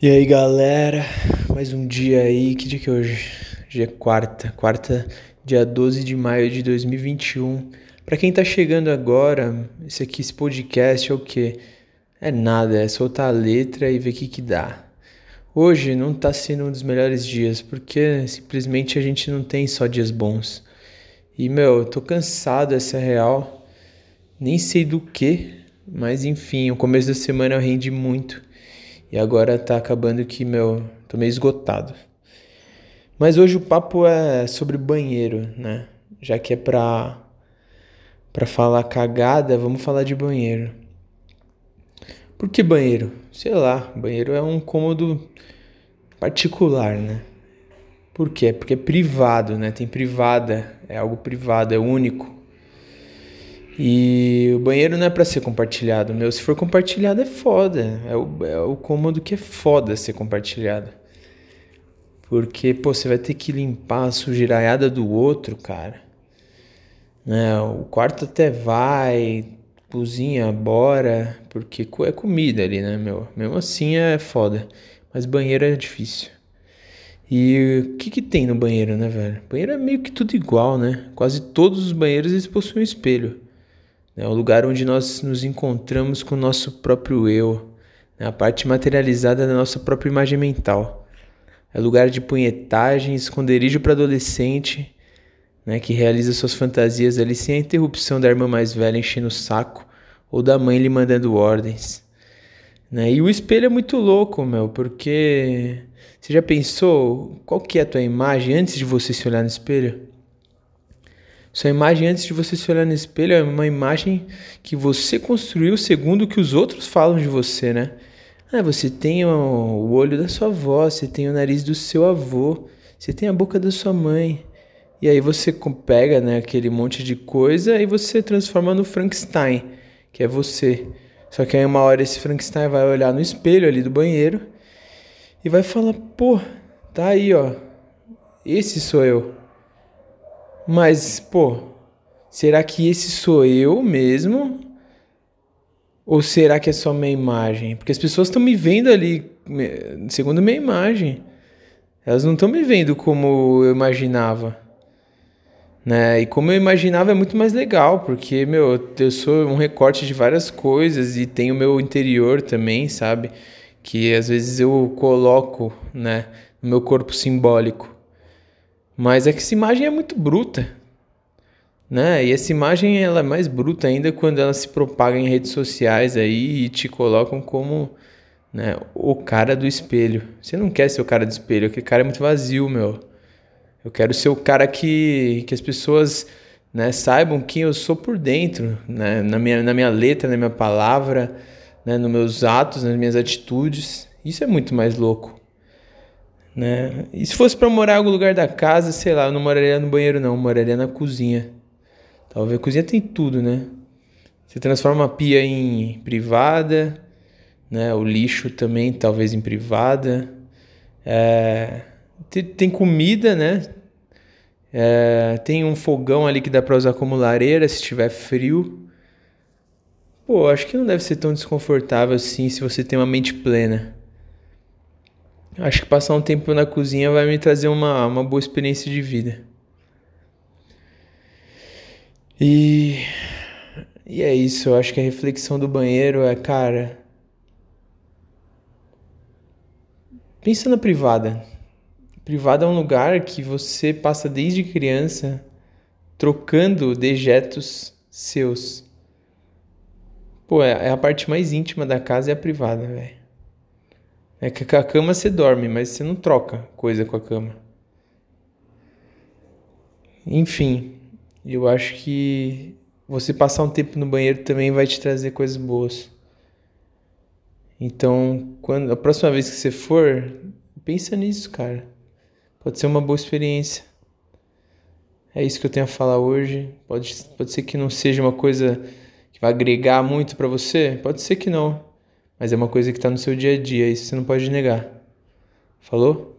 E aí galera, mais um dia aí, que dia que é hoje? Hoje é quarta, quarta, dia 12 de maio de 2021. Para quem tá chegando agora, esse aqui, esse podcast é o que? É nada, é soltar a letra e ver o que que dá. Hoje não tá sendo um dos melhores dias, porque simplesmente a gente não tem só dias bons. E meu, eu tô cansado, essa é real. Nem sei do que, mas enfim, o começo da semana eu rendi muito. E agora tá acabando que, meu, tô meio esgotado. Mas hoje o papo é sobre banheiro, né? Já que é pra, pra falar cagada, vamos falar de banheiro. Por que banheiro? Sei lá, banheiro é um cômodo particular, né? Por quê? Porque é privado, né? Tem privada, é algo privado, é único. E o banheiro não é para ser compartilhado, meu. Se for compartilhado é foda. É o, é o cômodo que é foda ser compartilhado. Porque, pô, você vai ter que limpar a sujeiraiada do outro, cara. Né? O quarto até vai, cozinha, bora, porque é comida ali, né, meu? Mesmo assim é foda. Mas banheiro é difícil. E o que que tem no banheiro, né, velho? Banheiro é meio que tudo igual, né? Quase todos os banheiros eles possuem um espelho. É o lugar onde nós nos encontramos com o nosso próprio eu, né? a parte materializada da nossa própria imagem mental. É lugar de punhetagem, esconderijo para adolescente, né, que realiza suas fantasias ali sem a interrupção da irmã mais velha enchendo o saco ou da mãe lhe mandando ordens. Né? E o espelho é muito louco, meu, porque você já pensou qual que é a tua imagem antes de você se olhar no espelho? Sua imagem antes de você se olhar no espelho é uma imagem que você construiu segundo o que os outros falam de você, né? Ah, você tem o olho da sua avó, você tem o nariz do seu avô, você tem a boca da sua mãe. E aí você pega né, aquele monte de coisa e você transforma no Frankenstein, que é você. Só que aí uma hora esse Frankenstein vai olhar no espelho ali do banheiro e vai falar, pô, tá aí, ó. Esse sou eu. Mas, pô, será que esse sou eu mesmo? Ou será que é só minha imagem? Porque as pessoas estão me vendo ali segundo minha imagem. Elas não estão me vendo como eu imaginava. Né? E como eu imaginava é muito mais legal, porque, meu, eu sou um recorte de várias coisas e tenho o meu interior também, sabe? Que às vezes eu coloco, né, no meu corpo simbólico. Mas é que essa imagem é muito bruta, né? E essa imagem ela é mais bruta ainda quando ela se propaga em redes sociais aí e te colocam como né, o cara do espelho. Você não quer ser o cara do espelho, aquele cara é muito vazio, meu. Eu quero ser o cara que, que as pessoas né, saibam quem eu sou por dentro, né? na, minha, na minha letra, na minha palavra, né, nos meus atos, nas minhas atitudes. Isso é muito mais louco né? E se fosse para morar em algum lugar da casa, sei lá, eu não moraria no banheiro não, eu moraria na cozinha. Talvez a cozinha tem tudo, né? Você transforma a pia em privada, né? O lixo também talvez em privada. É... Tem, comida, né? É... Tem um fogão ali que dá para usar como lareira se tiver frio. Pô, acho que não deve ser tão desconfortável assim se você tem uma mente plena. Acho que passar um tempo na cozinha vai me trazer uma, uma boa experiência de vida. E, e é isso, eu acho que a reflexão do banheiro é, cara. Pensa na privada. Privada é um lugar que você passa desde criança trocando dejetos seus. Pô, é, é a parte mais íntima da casa é a privada, velho. É que com a cama você dorme, mas você não troca coisa com a cama. Enfim, eu acho que você passar um tempo no banheiro também vai te trazer coisas boas. Então, quando a próxima vez que você for, pensa nisso, cara. Pode ser uma boa experiência. É isso que eu tenho a falar hoje. Pode, pode ser que não seja uma coisa que vai agregar muito para você, pode ser que não mas é uma coisa que está no seu dia a dia, isso você não pode negar. Falou?